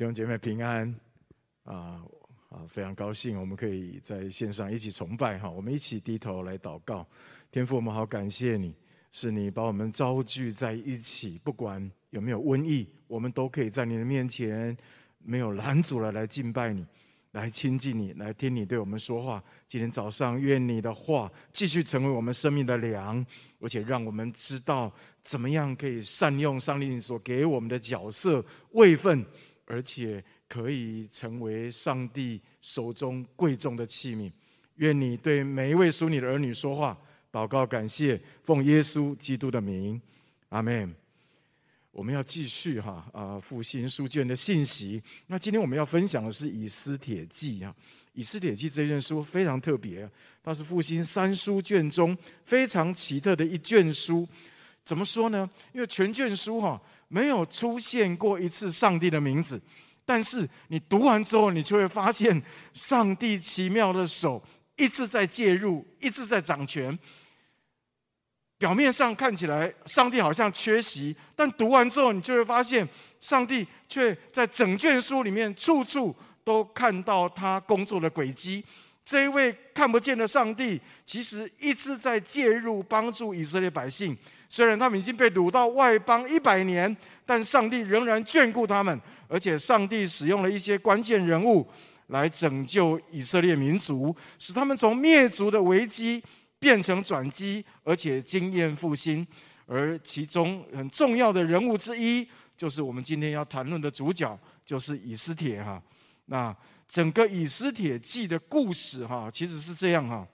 弟兄姐妹平安啊啊！非常高兴，我们可以在线上一起崇拜哈。我们一起低头来祷告，天父，我们好感谢你，是你把我们召聚在一起，不管有没有瘟疫，我们都可以在你的面前没有拦阻了来敬拜你，来亲近你，来听你对我们说话。今天早上，愿你的话继续成为我们生命的粮，而且让我们知道怎么样可以善用上帝所给我们的角色位分。而且可以成为上帝手中贵重的器皿。愿你对每一位属你的儿女说话，祷告感谢，奉耶稣基督的名，阿门。我们要继续哈啊复兴书卷的信息。那今天我们要分享的是以斯帖记啊。以斯帖记这卷书非常特别，它是复兴三书卷中非常奇特的一卷书。怎么说呢？因为全卷书哈。没有出现过一次上帝的名字，但是你读完之后，你就会发现上帝奇妙的手一直在介入，一直在掌权。表面上看起来上帝好像缺席，但读完之后，你就会发现上帝却在整卷书里面处处都看到他工作的轨迹。这一位看不见的上帝，其实一直在介入帮助以色列百姓。虽然他们已经被掳到外邦一百年，但上帝仍然眷顾他们，而且上帝使用了一些关键人物来拯救以色列民族，使他们从灭族的危机变成转机，而且经验复兴。而其中很重要的人物之一，就是我们今天要谈论的主角，就是以斯帖哈。那整个以斯帖记的故事哈，其实是这样哈。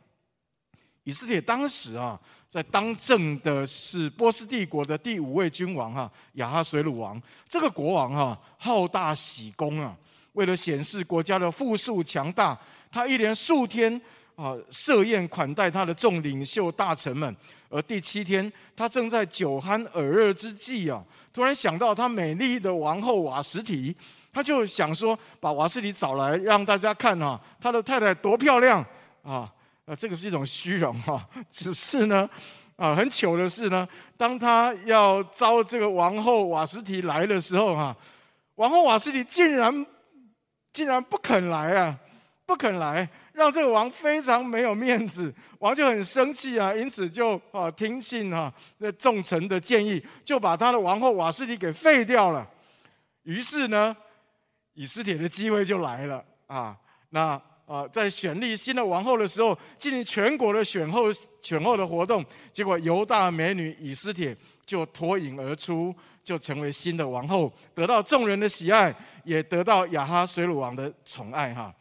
以斯帖当时啊，在当政的是波斯帝国的第五位君王哈亚哈水鲁王。这个国王哈好大喜功啊，为了显示国家的富庶强大，他一连数天啊设宴款待他的众领袖大臣们。而第七天，他正在酒酣耳热之际啊，突然想到他美丽的王后瓦实提，他就想说把瓦实提找来让大家看啊，他的太太多漂亮啊。啊，这个是一种虚荣哈。只是呢，啊，很糗的是呢，当他要招这个王后瓦斯提来的时候哈，王后瓦斯提竟然竟然不肯来啊，不肯来，让这个王非常没有面子，王就很生气啊，因此就啊听信啊那众臣的建议，就把他的王后瓦斯提给废掉了。于是呢，以斯帖的机会就来了啊，那。啊，在选立新的王后的时候，进行全国的选后选后的活动，结果犹大美女以斯帖就脱颖而出，就成为新的王后，得到众人的喜爱，也得到亚哈水鲁王的宠爱。哈，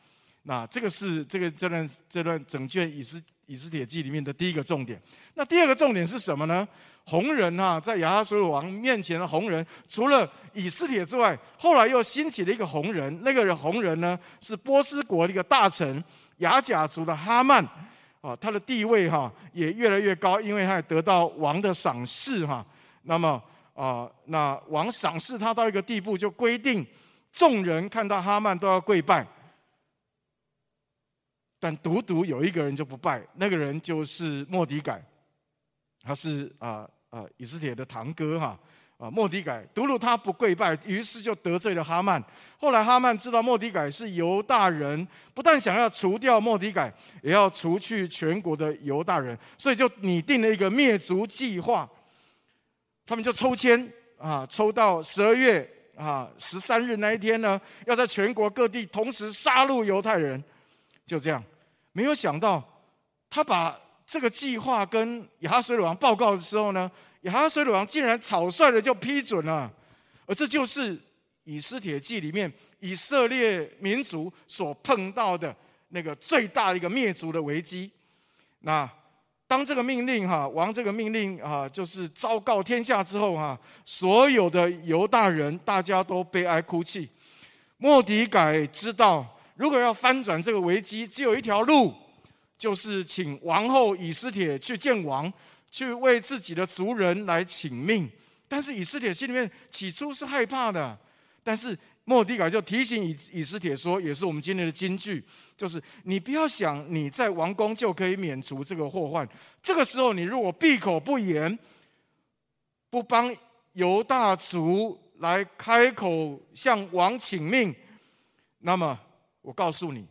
那这个是这个这段这段整卷以斯以斯帖记里面的第一个重点。那第二个重点是什么呢？红人啊，在亚哈随鲁王面前的红人，除了以斯帖之外，后来又兴起了一个红人。那个人红人呢，是波斯国的一个大臣雅甲族的哈曼啊，他的地位哈也越来越高，因为他也得到王的赏识哈。那么啊，那王赏识他到一个地步，就规定众人看到哈曼都要跪拜，但独独有一个人就不拜，那个人就是莫迪改，他是啊。啊，以斯帖的堂哥哈啊，莫迪改，独独他不跪拜，于是就得罪了哈曼。后来哈曼知道莫迪改是犹大人，不但想要除掉莫迪改，也要除去全国的犹大人，所以就拟定了一个灭族计划。他们就抽签啊，抽到十二月啊十三日那一天呢，要在全国各地同时杀戮犹太人。就这样，没有想到他把。这个计划跟亚哈随鲁王报告的时候呢，亚哈随鲁王竟然草率的就批准了，而这就是以斯帖记里面以色列民族所碰到的那个最大的一个灭族的危机。那当这个命令哈王这个命令啊，就是昭告天下之后哈，所有的犹大人大家都悲哀哭泣。莫迪改知道，如果要翻转这个危机，只有一条路。就是请王后以斯帖去见王，去为自己的族人来请命。但是以斯帖心里面起初是害怕的，但是莫底改就提醒以以斯帖说，也是我们今天的金句，就是你不要想你在王宫就可以免除这个祸患。这个时候你如果闭口不言，不帮犹大族来开口向王请命，那么我告诉你，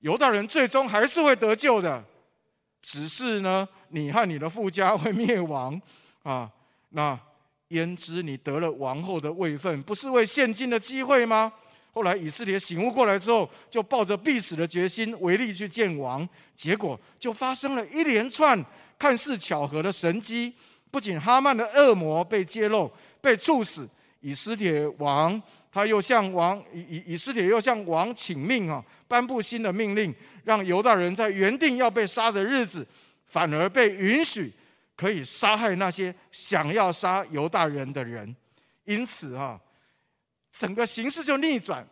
犹大人最终还是会得救的，只是呢，你和你的父家会灭亡啊。那焉知你得了王后的位分，不是为现今的机会吗？后来以色列醒悟过来之后，就抱着必死的决心，违例去见王，结果就发生了一连串看似巧合的神迹。不仅哈曼的恶魔被揭露，被处死。以斯帖王，他又向王以以以斯帖又向王请命啊，颁布新的命令，让犹大人在原定要被杀的日子，反而被允许可以杀害那些想要杀犹大人的人。因此啊，整个形势就逆转，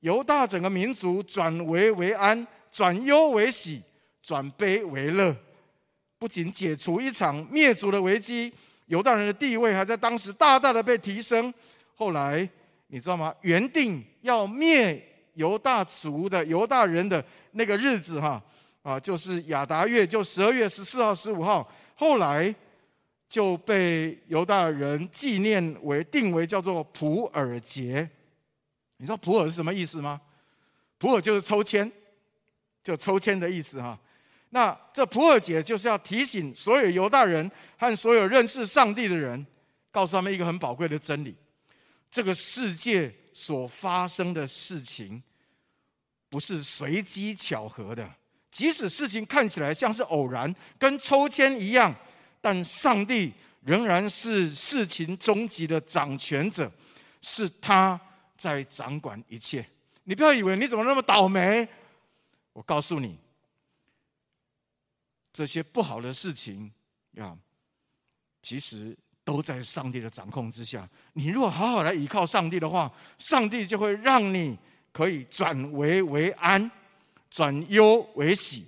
犹大整个民族转危为安，转忧为喜，转悲为乐，不仅解除一场灭族的危机。犹大人的地位还在当时大大的被提升。后来你知道吗？原定要灭犹大族的犹大人的那个日子，哈啊，就是亚达月，就十二月十四号、十五号。后来就被犹大人纪念为定为叫做普尔节。你知道普尔是什么意思吗？普尔就是抽签，就抽签的意思，哈。那这普尔节就是要提醒所有犹大人和所有认识上帝的人，告诉他们一个很宝贵的真理：这个世界所发生的事情，不是随机巧合的。即使事情看起来像是偶然，跟抽签一样，但上帝仍然是事情终极的掌权者，是他在掌管一切。你不要以为你怎么那么倒霉，我告诉你。这些不好的事情，啊，其实都在上帝的掌控之下。你如果好好来依靠上帝的话，上帝就会让你可以转危为安，转忧为喜，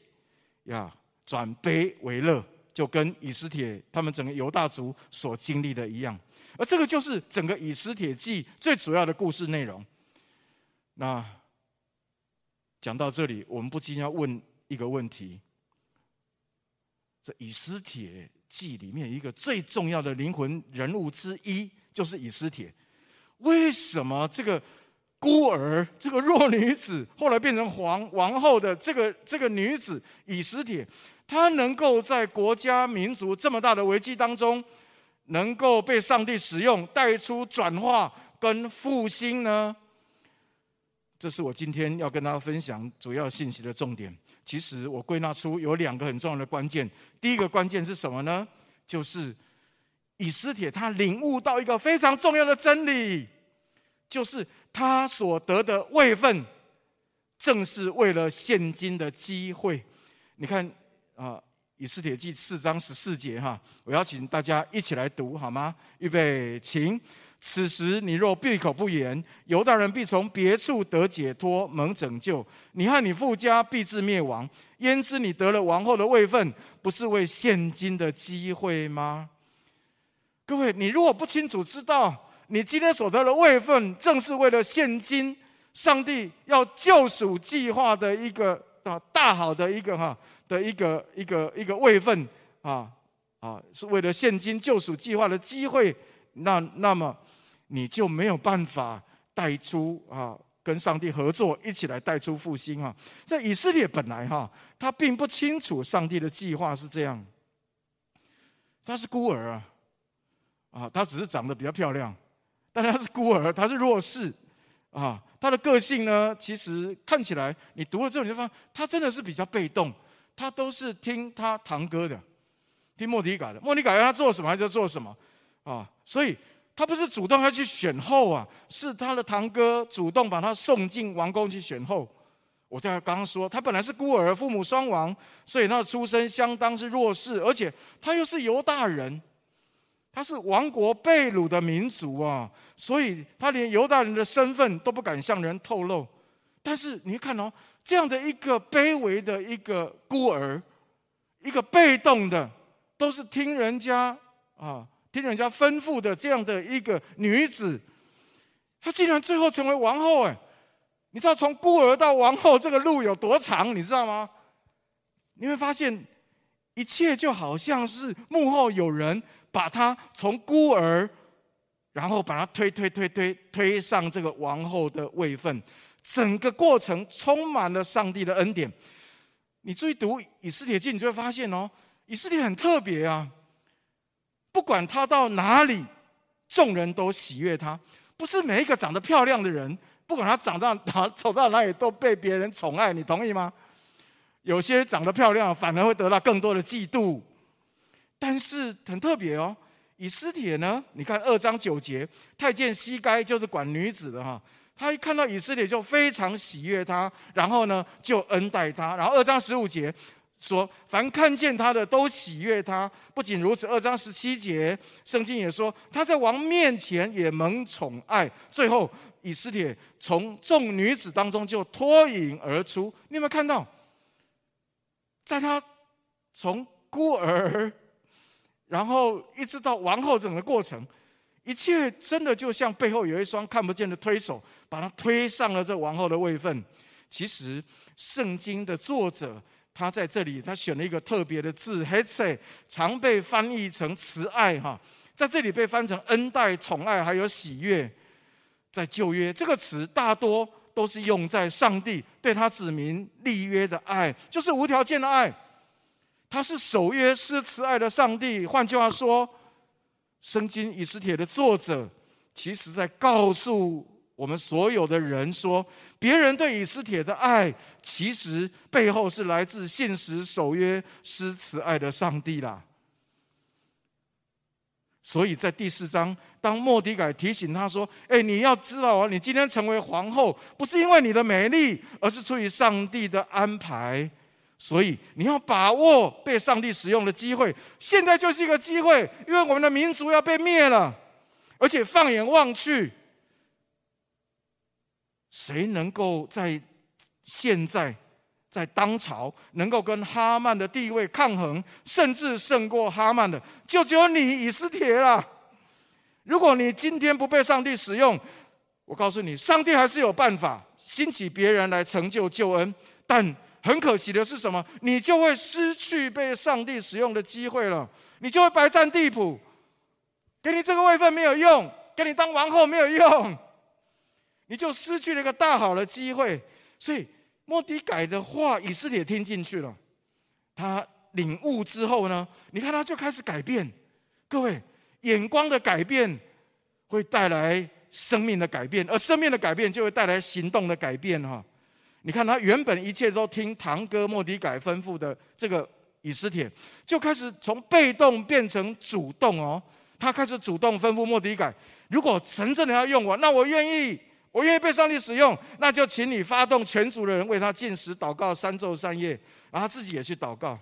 呀，转悲为乐，就跟以斯帖他们整个犹大族所经历的一样。而这个就是整个以斯帖记最主要的故事内容。那讲到这里，我们不禁要问一个问题。这以斯帖记里面一个最重要的灵魂人物之一，就是以斯帖。为什么这个孤儿、这个弱女子，后来变成皇王后的这个这个女子以斯帖，她能够在国家民族这么大的危机当中，能够被上帝使用，带出转化跟复兴呢？这是我今天要跟大家分享主要信息的重点。其实我归纳出有两个很重要的关键。第一个关键是什么呢？就是以斯帖他领悟到一个非常重要的真理，就是他所得的位分，正是为了现今的机会。你看啊，《以斯帖记》四章十四节哈，我邀请大家一起来读好吗？预备，请。此时你若闭口不言，犹大人必从别处得解脱，蒙拯救；你和你父家必至灭亡。焉知你得了王后的位分，不是为现今的机会吗？各位，你如果不清楚知道，你今天所得的位分，正是为了现今上帝要救赎计划的一个啊大好的一个哈的一个一个一个位分啊啊，是为了现今救赎计划的机会。那那么。你就没有办法带出啊，跟上帝合作，一起来带出复兴啊！在以色列本来哈，他并不清楚上帝的计划是这样。他是孤儿啊，啊，他只是长得比较漂亮，但他是孤儿，他是弱势啊。他的个性呢，其实看起来你读了之后，你就发现他真的是比较被动，他都是听他堂哥的，听莫迪改的，莫迪改让他做什么他就做什么啊，所以。他不是主动要去选后啊，是他的堂哥主动把他送进王宫去选后。我在刚刚说，他本来是孤儿，父母双亡，所以他的出身相当是弱势，而且他又是犹大人，他是亡国被掳的民族啊，所以他连犹大人的身份都不敢向人透露。但是你看哦，这样的一个卑微的一个孤儿，一个被动的，都是听人家啊。听人家吩咐的这样的一个女子，她竟然最后成为王后哎！你知道从孤儿到王后这个路有多长？你知道吗？你会发现一切就好像是幕后有人把她从孤儿然后把她推推推推推上这个王后的位分，整个过程充满了上帝的恩典。你注意读以斯帖记，你就会发现哦，以斯帖很特别啊。不管他到哪里，众人都喜悦他。不是每一个长得漂亮的人，不管他长到哪走到哪里，都被别人宠爱。你同意吗？有些长得漂亮，反而会得到更多的嫉妒。但是很特别哦，以斯帖呢？你看二章九节，太监西该就是管女子的哈，他一看到以斯帖就非常喜悦他，然后呢就恩待他。然后二章十五节。说，凡看见他的都喜悦他。不仅如此，二章十七节，圣经也说他在王面前也蒙宠爱。最后，以斯帖从众女子当中就脱颖而出。你有没有看到，在他从孤儿，然后一直到王后整个过程，一切真的就像背后有一双看不见的推手，把他推上了这王后的位分。其实，圣经的作者。他在这里，他选了一个特别的字 h e s e 常被翻译成慈爱哈，在这里被翻成恩待、宠爱，还有喜悦。在旧约，这个词大多都是用在上帝对他子民立约的爱，就是无条件的爱。他是守约施慈爱的上帝。换句话说，圣经以斯帖的作者，其实在告诉。我们所有的人说，别人对以斯帖的爱，其实背后是来自信实守约施慈爱的上帝啦。所以在第四章，当末底改提醒他说：“哎，你要知道啊，你今天成为皇后，不是因为你的美丽，而是出于上帝的安排。所以你要把握被上帝使用的机会，现在就是一个机会，因为我们的民族要被灭了，而且放眼望去。”谁能够在现在在当朝能够跟哈曼的地位抗衡，甚至胜过哈曼的，就只有你以斯帖了。如果你今天不被上帝使用，我告诉你，上帝还是有办法兴起别人来成就救恩。但很可惜的是什么？你就会失去被上帝使用的机会了，你就会白占地谱。给你这个位分没有用，给你当王后没有用。你就失去了一个大好的机会，所以莫底改的话，以斯帖听进去了。他领悟之后呢，你看他就开始改变。各位，眼光的改变会带来生命的改变，而生命的改变就会带来行动的改变。哈，你看他原本一切都听堂哥莫底改吩咐的这个以斯帖，就开始从被动变成主动哦。他开始主动吩咐莫底改：如果神真的要用我，那我愿意。我愿意被上帝使用，那就请你发动全族的人为他进食祷告三昼三夜，然后他自己也去祷告。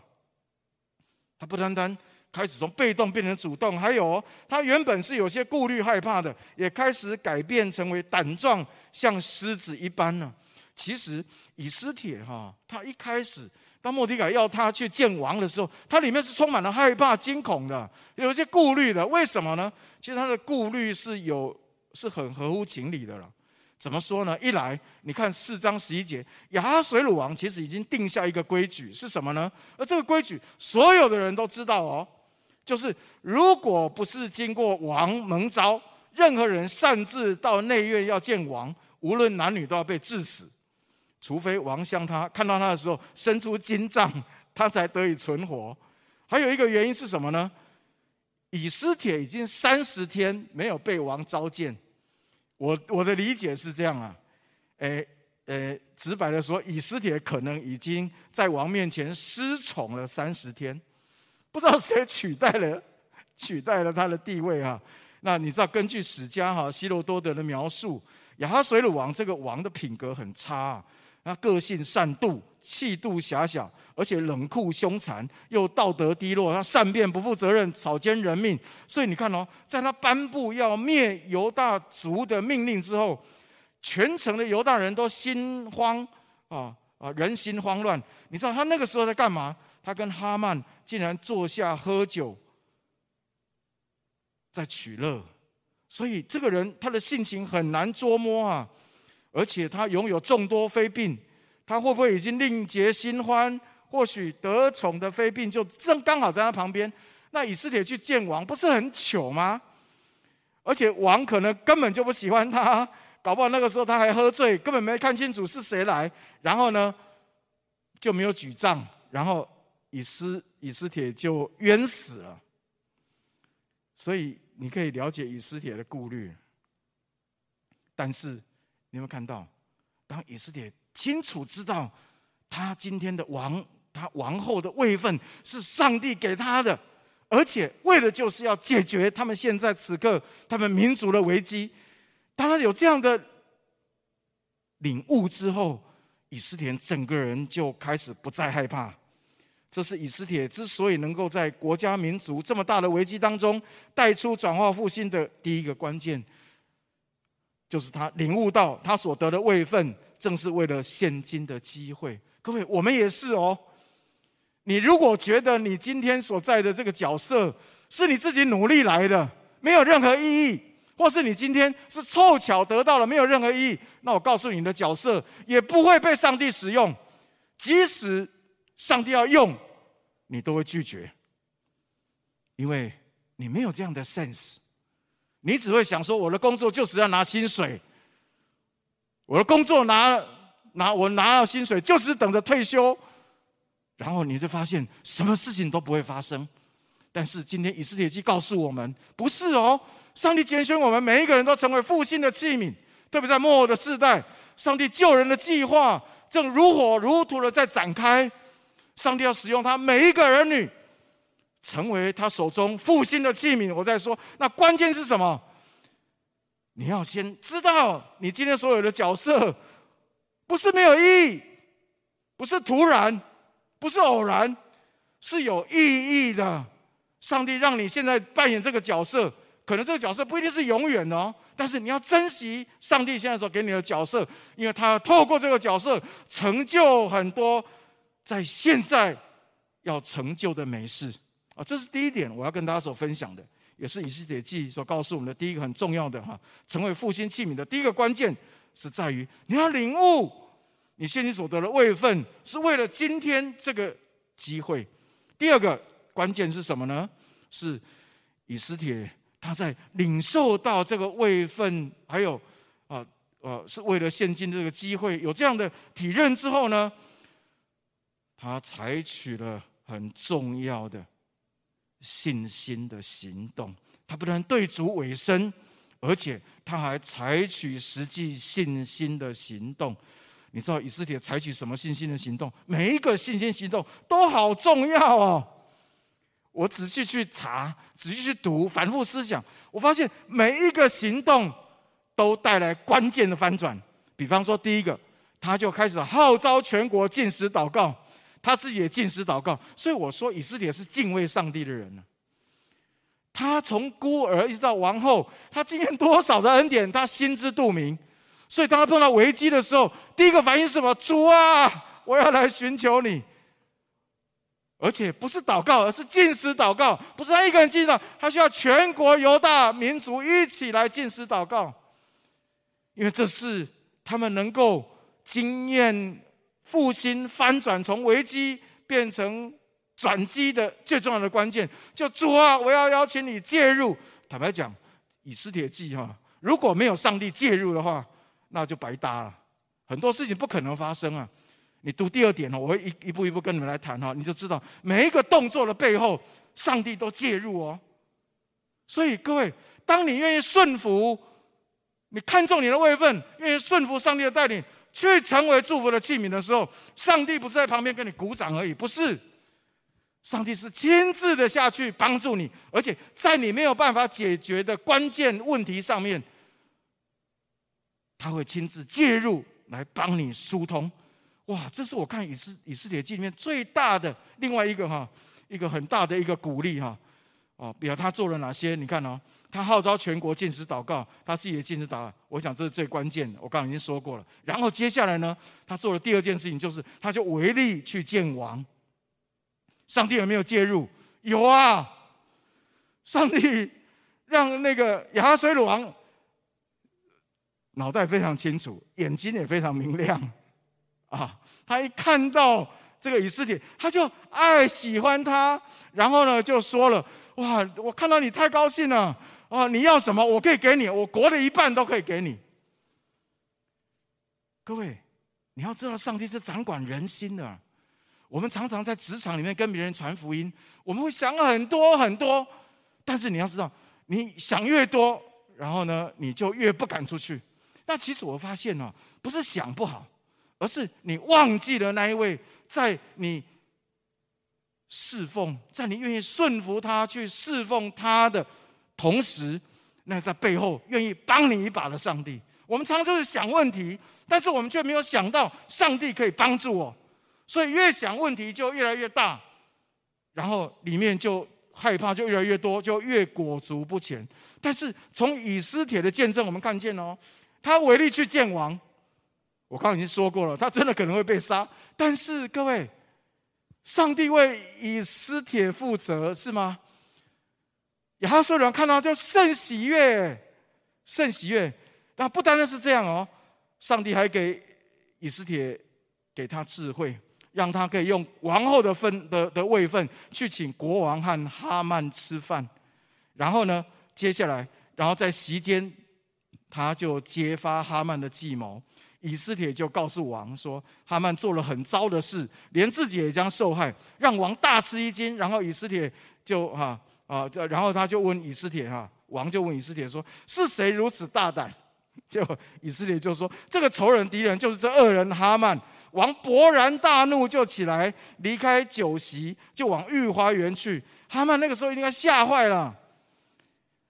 他不单单开始从被动变成主动，还有他原本是有些顾虑害怕的，也开始改变成为胆壮，像狮子一般呢。其实以斯帖哈，他一开始当莫迪改要他去见王的时候，他里面是充满了害怕、惊恐的，有一些顾虑的。为什么呢？其实他的顾虑是有是很合乎情理的了。怎么说呢？一来，你看四章十一节，亚哈水鲁王其实已经定下一个规矩，是什么呢？而这个规矩，所有的人都知道哦，就是如果不是经过王蒙召，任何人擅自到内院要见王，无论男女都要被治死，除非王向他看到他的时候伸出金杖，他才得以存活。还有一个原因是什么呢？以斯帖已经三十天没有被王召见。我我的理解是这样啊，诶诶，直白的说，以斯帖可能已经在王面前失宠了三十天，不知道谁取代了 取代了他的地位啊。那你知道，根据史家哈希罗多德的描述，雅哈水鲁王这个王的品格很差。他个性善妒、气度狭小，而且冷酷凶残，又道德低落。他善变、不负责任、草菅人命。所以你看哦，在他颁布要灭犹大族的命令之后，全城的犹大人都心慌啊啊，人心慌乱。你知道他那个时候在干嘛？他跟哈曼竟然坐下喝酒，在取乐。所以这个人他的性情很难捉摸啊。而且他拥有众多妃嫔，他会不会已经另结新欢？或许得宠的妃嫔就正刚好在他旁边。那以斯帖去见王，不是很糗吗？而且王可能根本就不喜欢他，搞不好那个时候他还喝醉，根本没看清楚是谁来。然后呢，就没有举账，然后以斯以斯帖就冤死了。所以你可以了解以斯帖的顾虑。但是你有没有看到，当以斯帖清楚知道他今天的王，他王后的位分是上帝给他的。而且为了就是要解决他们现在此刻他们民族的危机，当他有这样的领悟之后，以斯帖整个人就开始不再害怕。这是以斯帖之所以能够在国家民族这么大的危机当中带出转化复兴的第一个关键，就是他领悟到他所得的位分正是为了现今的机会。各位，我们也是哦。你如果觉得你今天所在的这个角色是你自己努力来的，没有任何意义，或是你今天是凑巧得到了，没有任何意义，那我告诉你的角色也不会被上帝使用。即使上帝要用，你都会拒绝，因为你没有这样的 sense。你只会想说：我的工作就是要拿薪水，我的工作拿拿我拿到薪水就是等着退休。然后你就发现什么事情都不会发生，但是今天以斯帖记告诉我们，不是哦，上帝拣选我们每一个人都成为复兴的器皿，特别在末后的世代，上帝救人的计划正如火如荼的在展开，上帝要使用他每一个儿女，成为他手中复兴的器皿。我在说，那关键是什么？你要先知道，你今天所有的角色不是没有意义，不是突然。不是偶然，是有意义的。上帝让你现在扮演这个角色，可能这个角色不一定是永远哦，但是你要珍惜上帝现在所给你的角色，因为他要透过这个角色成就很多在现在要成就的美事啊。这是第一点，我要跟大家所分享的，也是以斯帖记所告诉我们的第一个很重要的哈，成为复兴器皿的第一个关键是在于你要领悟。你现今所得的位分，是为了今天这个机会。第二个关键是什么呢？是以斯帖他在领受到这个位分，还有啊呃，是为了现今这个机会，有这样的体认之后呢，他采取了很重要的信心的行动。他不但对主委身，而且他还采取实际信心的行动。你知道以斯帖采取什么信心的行动？每一个信心行动都好重要哦。我仔细去查，仔细去读，反复思想，我发现每一个行动都带来关键的翻转。比方说，第一个，他就开始号召全国禁食祷告，他自己也禁食祷告。所以我说，以色列是敬畏上帝的人呢。他从孤儿一直到王后，他经验多少的恩典，他心知肚明。所以，当他碰到危机的时候，第一个反应是什么？主啊，我要来寻求你。而且不是祷告，而是禁食祷告。不是他一个人进的，他需要全国犹大民族一起来禁食祷告。因为这是他们能够经验复兴翻转，从危机变成转机的最重要的关键。就主啊，我要邀请你介入。坦白讲，以斯帖记哈，如果没有上帝介入的话，那就白搭了，很多事情不可能发生啊！你读第二点哦，我会一一步一步跟你们来谈哈，你就知道每一个动作的背后，上帝都介入哦。所以各位，当你愿意顺服，你看重你的位分，愿意顺服上帝的带领，去成为祝福的器皿的时候，上帝不是在旁边跟你鼓掌而已，不是，上帝是亲自的下去帮助你，而且在你没有办法解决的关键问题上面。他会亲自介入来帮你疏通，哇！这是我看以斯以斯帖记里面最大的另外一个哈，一个很大的一个鼓励哈。哦，比如他做了哪些？你看哦，他号召全国禁食祷告，他自己的禁食祷告，我想这是最关键的。我刚刚已经说过了。然后接下来呢，他做了第二件事情，就是他就违例去见王。上帝有没有介入？有啊，上帝让那个亚哈随鲁王。脑袋非常清楚，眼睛也非常明亮，啊！他一看到这个以斯帖，他就爱喜欢他，然后呢就说了：“哇，我看到你太高兴了，哦，你要什么，我可以给你，我国的一半都可以给你。各位，你要知道，上帝是掌管人心的。我们常常在职场里面跟别人传福音，我们会想很多很多，但是你要知道，你想越多，然后呢，你就越不敢出去。那其实我发现呢，不是想不好，而是你忘记了那一位在你侍奉，在你愿意顺服他去侍奉他的同时，那在背后愿意帮你一把的上帝。我们常常就是想问题，但是我们却没有想到上帝可以帮助我。所以越想问题就越来越大，然后里面就害怕就越来越多，就越裹足不前。但是从以斯帖的见证，我们看见哦，他违例去见王，我刚刚已经说过了，他真的可能会被杀。但是各位，上帝为以斯帖负责是吗？亚哈随鲁王看到就甚喜悦，甚喜悦。那不单单是这样哦，上帝还给以斯帖给他智慧。让他可以用王后的分的的位分去请国王和哈曼吃饭，然后呢，接下来，然后在席间，他就揭发哈曼的计谋。以斯帖就告诉王说，哈曼做了很糟的事，连自己也将受害，让王大吃一惊。然后以斯帖就哈，啊然后他就问以斯帖哈，王就问以斯帖说，是谁如此大胆？就以斯帖就说，这个仇人敌人就是这恶人哈曼。王勃然大怒，就起来离开酒席，就往御花园去。哈曼那个时候应该吓坏了，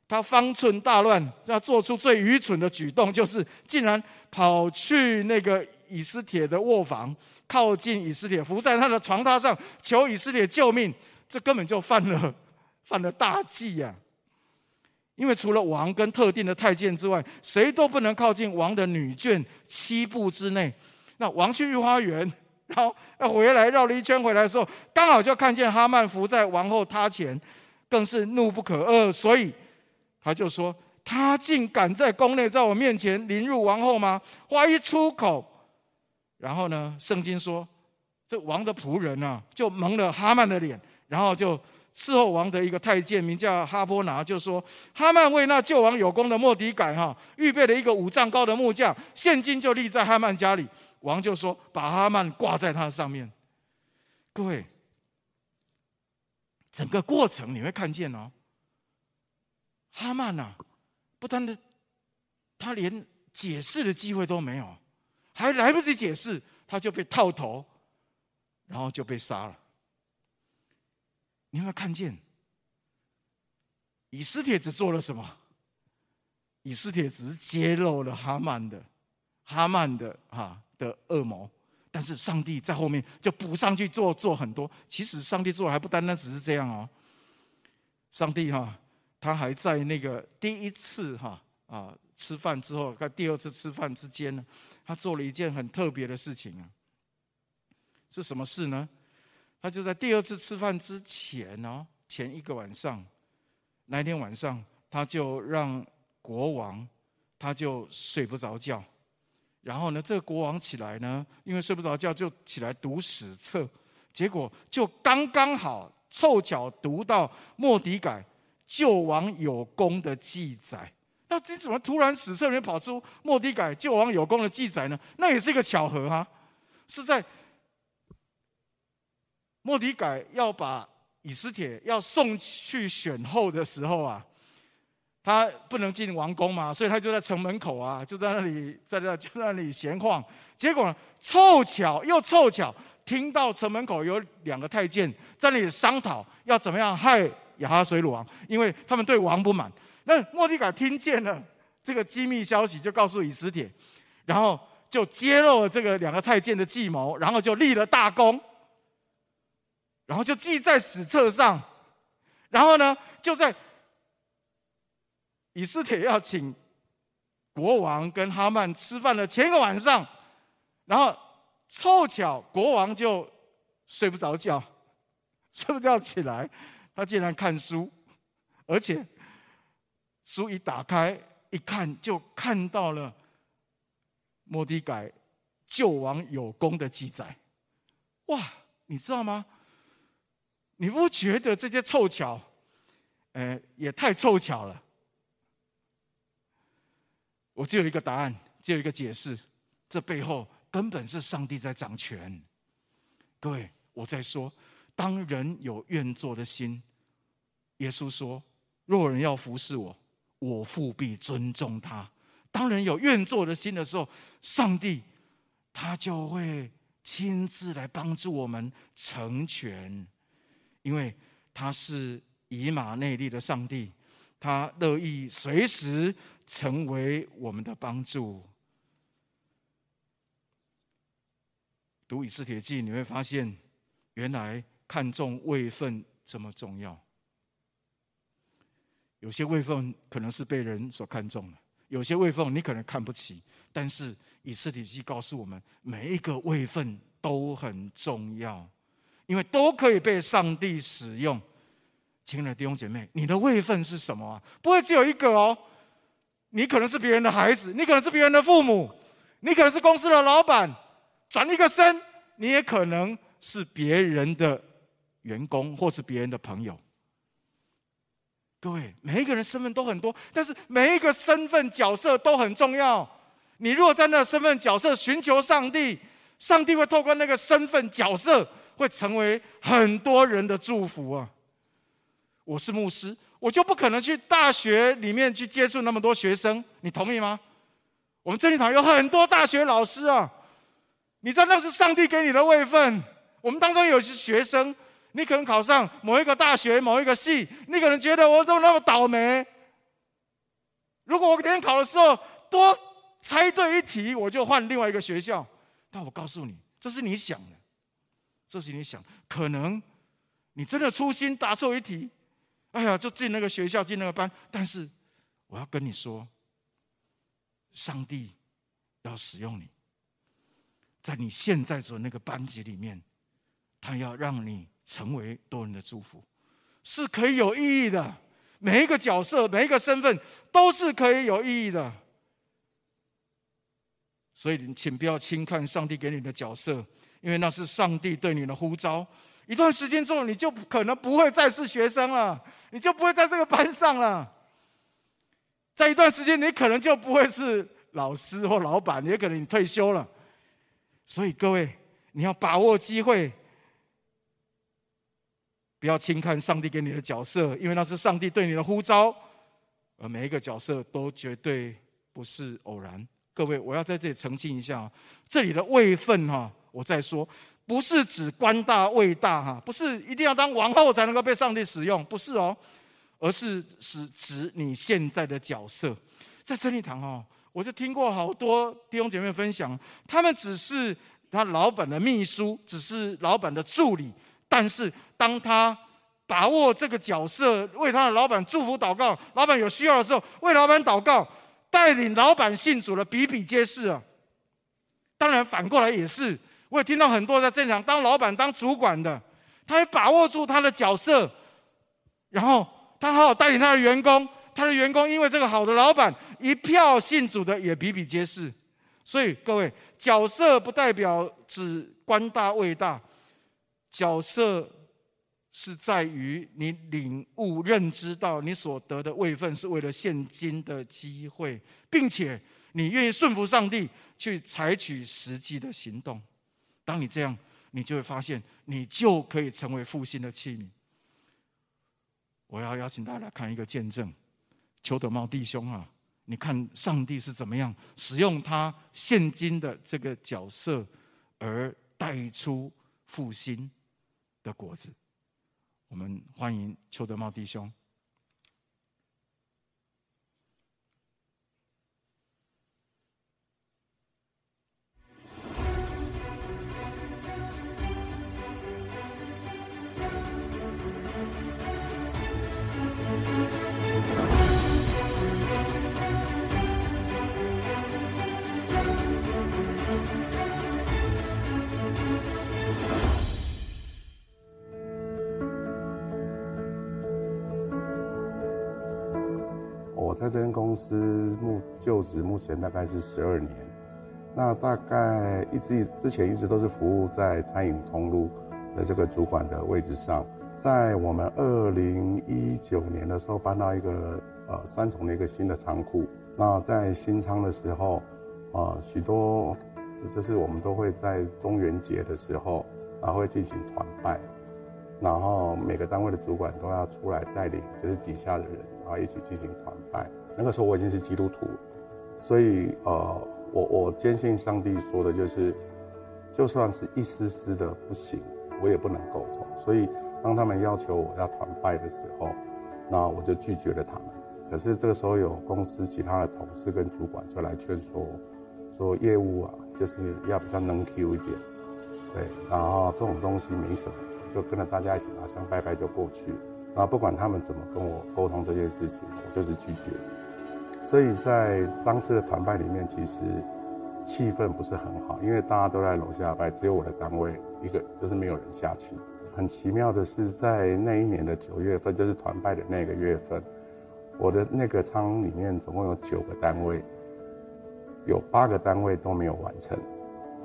他方寸大乱，要做出最愚蠢的举动，就是竟然跑去那个以斯帖的卧房，靠近以斯帖，伏在他的床榻上，求以斯帖救命。这根本就犯了犯了大忌呀！因为除了王跟特定的太监之外，谁都不能靠近王的女眷七步之内。那王去御花园，然后要回来绕了一圈回来的时候，刚好就看见哈曼伏在王后榻前，更是怒不可遏，所以他就说：“他竟敢在宫内在我面前凌辱王后吗？”话一出口，然后呢，圣经说这王的仆人啊，就蒙了哈曼的脸，然后就伺候王的一个太监名叫哈波拿，就说：“哈曼为那救王有功的莫迪改哈，预备了一个五丈高的木架，现今就立在哈曼家里。”王就说：“把哈曼挂在他上面。”各位，整个过程你会看见哦，哈曼呐，不单的，他连解释的机会都没有，还来不及解释，他就被套头，然后就被杀了。你有没有看见？以斯帖只做了什么？以斯帖只是揭露了哈曼的，哈曼的哈。的恶魔，但是上帝在后面就补上去做做很多。其实上帝做还不单单只是这样哦，上帝哈，他还在那个第一次哈啊吃饭之后，跟第二次吃饭之间呢，他做了一件很特别的事情啊。是什么事呢？他就在第二次吃饭之前哦，前一个晚上，那一天晚上他就让国王他就睡不着觉。然后呢，这个国王起来呢，因为睡不着觉，就起来读史册，结果就刚刚好凑巧读到莫迪改救王有功的记载。那你怎么突然史册里面跑出莫迪改救王有功的记载呢？那也是一个巧合哈，是在莫迪改要把以斯帖要送去选后的时候啊。他不能进王宫嘛，所以他就在城门口啊，就在那里，在那就在那里闲晃。结果，凑巧又凑巧，听到城门口有两个太监在那里商讨要怎么样害亚哈随鲁王，因为他们对王不满。那莫迪改听见了这个机密消息，就告诉以斯帖，然后就揭露了这个两个太监的计谋，然后就立了大功，然后就记在史册上，然后呢，就在。以斯帖要请国王跟哈曼吃饭的前一个晚上，然后凑巧国王就睡不着觉，睡不着起来，他竟然看书，而且书一打开一看，就看到了摩底改救王有功的记载。哇，你知道吗？你不觉得这些凑巧，呃，也太凑巧了？我只有一个答案，只有一个解释，这背后根本是上帝在掌权。各位，我在说，当人有愿做的心，耶稣说：“若人要服侍我，我父必尊重他。”当人有愿做的心的时候，上帝他就会亲自来帮助我们成全，因为他是以马内利的上帝。他乐意随时成为我们的帮助。读以斯帖记，你会发现，原来看重位分这么重要。有些位分可能是被人所看重的，有些位分你可能看不起。但是以斯帖记告诉我们，每一个位分都很重要，因为都可以被上帝使用。亲爱的弟兄姐妹，你的位分是什么啊？不会只有一个哦。你可能是别人的孩子，你可能是别人的父母，你可能是公司的老板，转一个身，你也可能是别人的员工，或是别人的朋友。各位，每一个人身份都很多，但是每一个身份角色都很重要。你如果在那身份角色寻求上帝，上帝会透过那个身份角色，会成为很多人的祝福啊。我是牧师，我就不可能去大学里面去接触那么多学生，你同意吗？我们真理堂有很多大学老师啊，你知道那是上帝给你的位分。我们当中有些学生，你可能考上某一个大学某一个系，你可能觉得我都那么倒霉。如果我联考的时候多猜对一题，我就换另外一个学校。但我告诉你，这是你想的，这是你想，可能你真的粗心答错一题。哎呀，就进那个学校，进那个班。但是，我要跟你说，上帝要使用你，在你现在做那个班级里面，他要让你成为多人的祝福，是可以有意义的。每一个角色，每一个身份，都是可以有意义的。所以，你请不要轻看上帝给你的角色，因为那是上帝对你的呼召。一段时间之后，你就可能不会再是学生了，你就不会在这个班上了。在一段时间，你可能就不会是老师或老板，也可能你退休了。所以各位，你要把握机会，不要轻看上帝给你的角色，因为那是上帝对你的呼召，而每一个角色都绝对不是偶然。各位，我要在这里澄清一下，这里的位分哈，我再说。不是指官大位大哈，不是一定要当王后才能够被上帝使用，不是哦，而是是指你现在的角色。在真理堂哦，我就听过好多弟兄姐妹分享，他们只是他老板的秘书，只是老板的助理，但是当他把握这个角色，为他的老板祝福祷告，老板有需要的时候为老板祷告，带领老板信主的比比皆是啊。当然反过来也是。我也听到很多在这里当老板、当主管的，他会把握住他的角色，然后他好好带领他的员工，他的员工因为这个好的老板，一票信主的也比比皆是。所以各位，角色不代表指官大位大，角色是在于你领悟、认知到你所得的位分是为了现今的机会，并且你愿意顺服上帝，去采取实际的行动。当你这样，你就会发现，你就可以成为复兴的器皿。我要邀请大家来看一个见证，邱德茂弟兄啊，你看上帝是怎么样使用他现今的这个角色，而带出复兴的果子。我们欢迎邱德茂弟兄。公司目就职目前大概是十二年，那大概一直之前一直都是服务在餐饮通路的这个主管的位置上。在我们二零一九年的时候搬到一个呃三重的一个新的仓库，那在新仓的时候，啊，许多就是我们都会在中元节的时候，然后会进行团拜，然后每个单位的主管都要出来带领，就是底下的人，然后一起进行团拜。那个时候我已经是基督徒，所以呃，我我坚信上帝说的就是，就算是一丝丝的不行，我也不能沟通。所以当他们要求我要团拜的时候，那我就拒绝了他们。可是这个时候有公司其他的同事跟主管就来劝说，说业务啊就是要比较能 Q 一点，对，然后这种东西没什么，就跟着大家一起拿香拜拜就过去。然后不管他们怎么跟我沟通这件事情，我就是拒绝。所以在当时的团拜里面，其实气氛不是很好，因为大家都在楼下拜，只有我的单位一个就是没有人下去。很奇妙的是，在那一年的九月份，就是团拜的那个月份，我的那个仓里面总共有九个单位，有八个单位都没有完成，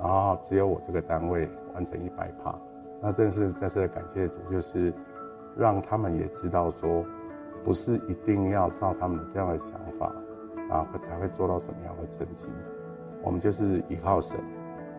然后只有我这个单位完成一百趴。那真是再次的感谢主，就是让他们也知道说，不是一定要照他们这样的想法，啊，才会做到什么样的成绩。我们就是依靠神，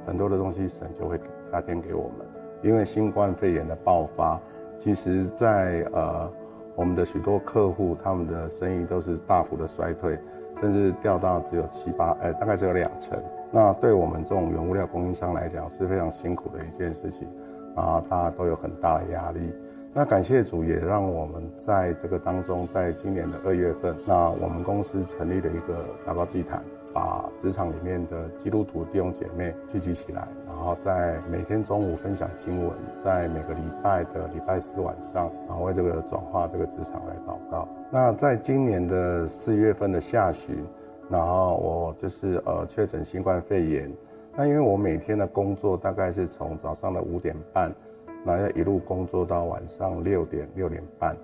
很多的东西神就会加添给我们。因为新冠肺炎的爆发，其实在呃我们的许多客户，他们的生意都是大幅的衰退，甚至掉到只有七八，呃，大概只有两成。那对我们这种原物料供应商来讲是非常辛苦的一件事情，啊，大家都有很大的压力。那感谢主，也让我们在这个当中，在今年的二月份，那我们公司成立了一个祷告祭坛。把职场里面的基督徒弟兄姐妹聚集起来，然后在每天中午分享经文，在每个礼拜的礼拜四晚上，然后为这个转化这个职场来祷告。那在今年的四月份的下旬，然后我就是呃确诊新冠肺炎。那因为我每天的工作大概是从早上的五点半，然后要一路工作到晚上六点六点半。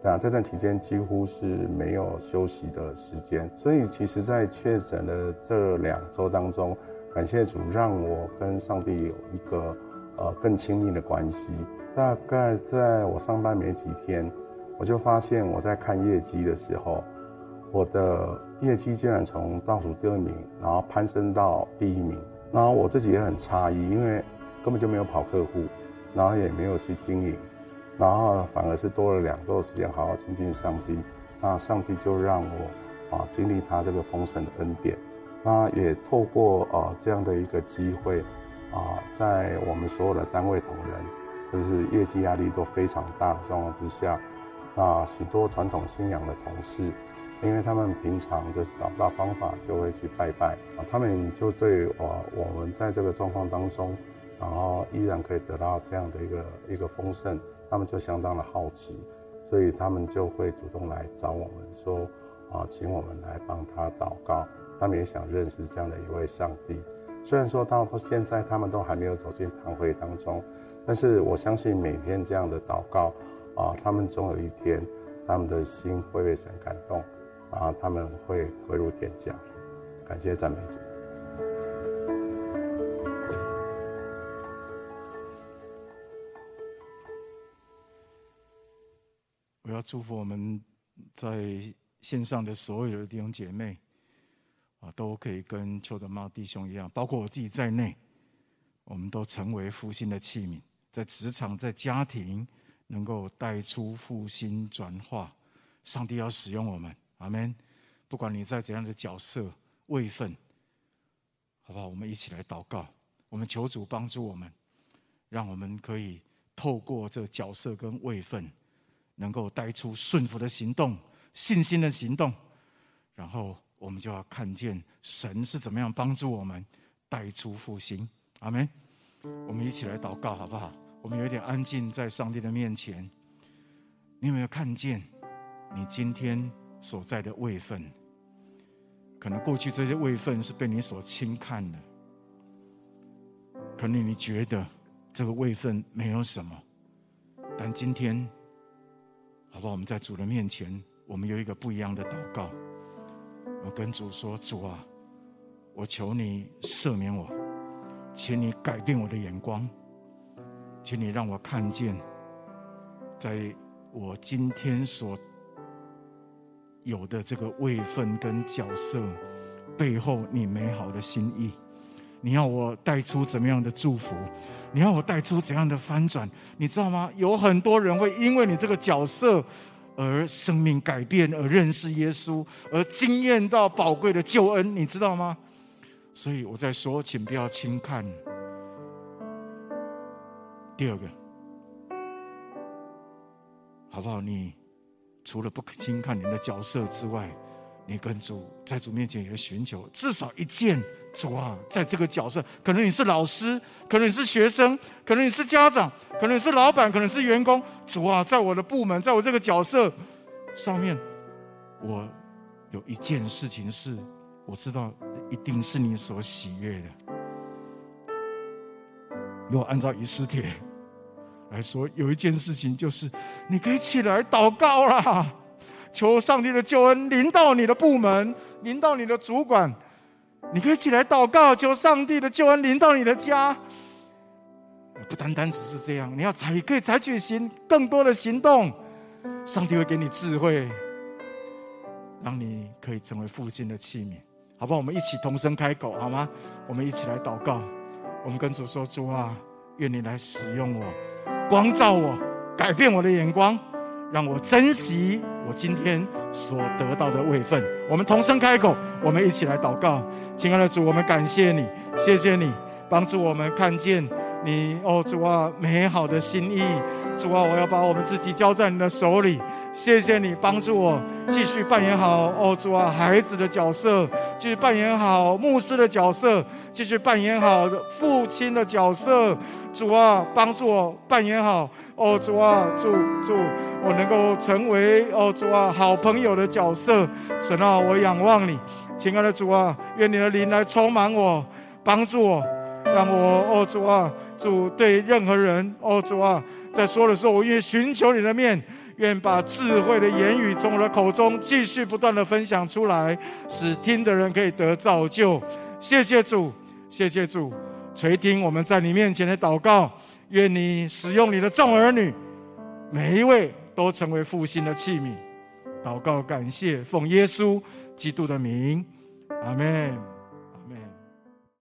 那这段期间几乎是没有休息的时间，所以其实，在确诊的这两周当中，感谢主让我跟上帝有一个呃更亲密的关系。大概在我上班没几天，我就发现我在看业绩的时候，我的业绩竟然从倒数第二名，然后攀升到第一名，然后我自己也很诧异，因为根本就没有跑客户，然后也没有去经营。然后反而是多了两周时间，好好亲近上帝。那上帝就让我啊经历他这个封神的恩典。那也透过啊这样的一个机会啊，在我们所有的单位同仁，就是业绩压力都非常大的状况之下，那许多传统信仰的同事，因为他们平常就是找不到方法，就会去拜拜啊，他们就对啊我们在这个状况当中，然后依然可以得到这样的一个一个丰盛。他们就相当的好奇，所以他们就会主动来找我们说，啊，请我们来帮他祷告。他们也想认识这样的一位上帝。虽然说到现在他们都还没有走进堂会当中，但是我相信每天这样的祷告，啊，他们总有一天，他们的心会被神感动，啊，他们会归入天家。感谢赞美主。要祝福我们在线上的所有的弟兄姐妹啊，都可以跟邱德茂弟兄一样，包括我自己在内，我们都成为复兴的器皿，在职场、在家庭，能够带出复兴转化。上帝要使用我们，阿门。不管你在怎样的角色、位分，好不好？我们一起来祷告，我们求主帮助我们，让我们可以透过这角色跟位分。能够带出顺服的行动、信心的行动，然后我们就要看见神是怎么样帮助我们带出复兴。阿门。我们一起来祷告，好不好？我们有点安静在上帝的面前。你有没有看见你今天所在的位分？可能过去这些位分是被你所轻看的，可能你觉得这个位分没有什么，但今天。好吧，我们在主的面前，我们有一个不一样的祷告。我跟主说：“主啊，我求你赦免我，请你改变我的眼光，请你让我看见，在我今天所有的这个位分跟角色背后，你美好的心意。你要我带出怎么样的祝福？你要我带出怎样的翻转？你知道吗？有很多人会因为你这个角色而生命改变，而认识耶稣，而惊艳到宝贵的救恩，你知道吗？所以我在说，请不要轻看。第二个，好不好？你除了不轻看你的角色之外，你跟主在主面前也寻求至少一件。主啊，在这个角色，可能你是老师，可能你是学生，可能你是家长，可能你是老板，可能是员工。主啊，在我的部门，在我这个角色上面，我有一件事情是我知道一定是你所喜悦的。如果按照以斯帖来说，有一件事情就是你可以起来祷告啦，求上帝的救恩临到你的部门，临到你的主管。你可以起来祷告，求上帝的救恩临到你的家。不单单只是这样，你要采可以采取行更多的行动。上帝会给你智慧，让你可以成为父亲的器皿，好不好？我们一起同声开口，好吗？我们一起来祷告。我们跟主说：主啊，愿你来使用我，光照我，改变我的眼光。让我珍惜我今天所得到的位分。我们同声开口，我们一起来祷告。亲爱的主，我们感谢你，谢谢你帮助我们看见你哦，主啊，美好的心意。主啊，我要把我们自己交在你的手里。谢谢你帮助我继续扮演好哦，主啊，孩子的角色，继续扮演好牧师的角色，继续扮演好父亲的角色。主啊，帮助我扮演好。哦，主啊，主主，我能够成为哦，主啊，好朋友的角色。神啊，我仰望你，亲爱的主啊，愿你的灵来充满我，帮助我，让我哦，主啊，主对任何人哦，主啊，在说的时候，我愿寻求你的面，愿把智慧的言语从我的口中继续不断的分享出来，使听的人可以得造就。谢谢主，谢谢主，垂听我们在你面前的祷告。愿你使用你的众儿女，每一位都成为复兴的器皿。祷告，感谢，奉耶稣基督的名，阿门。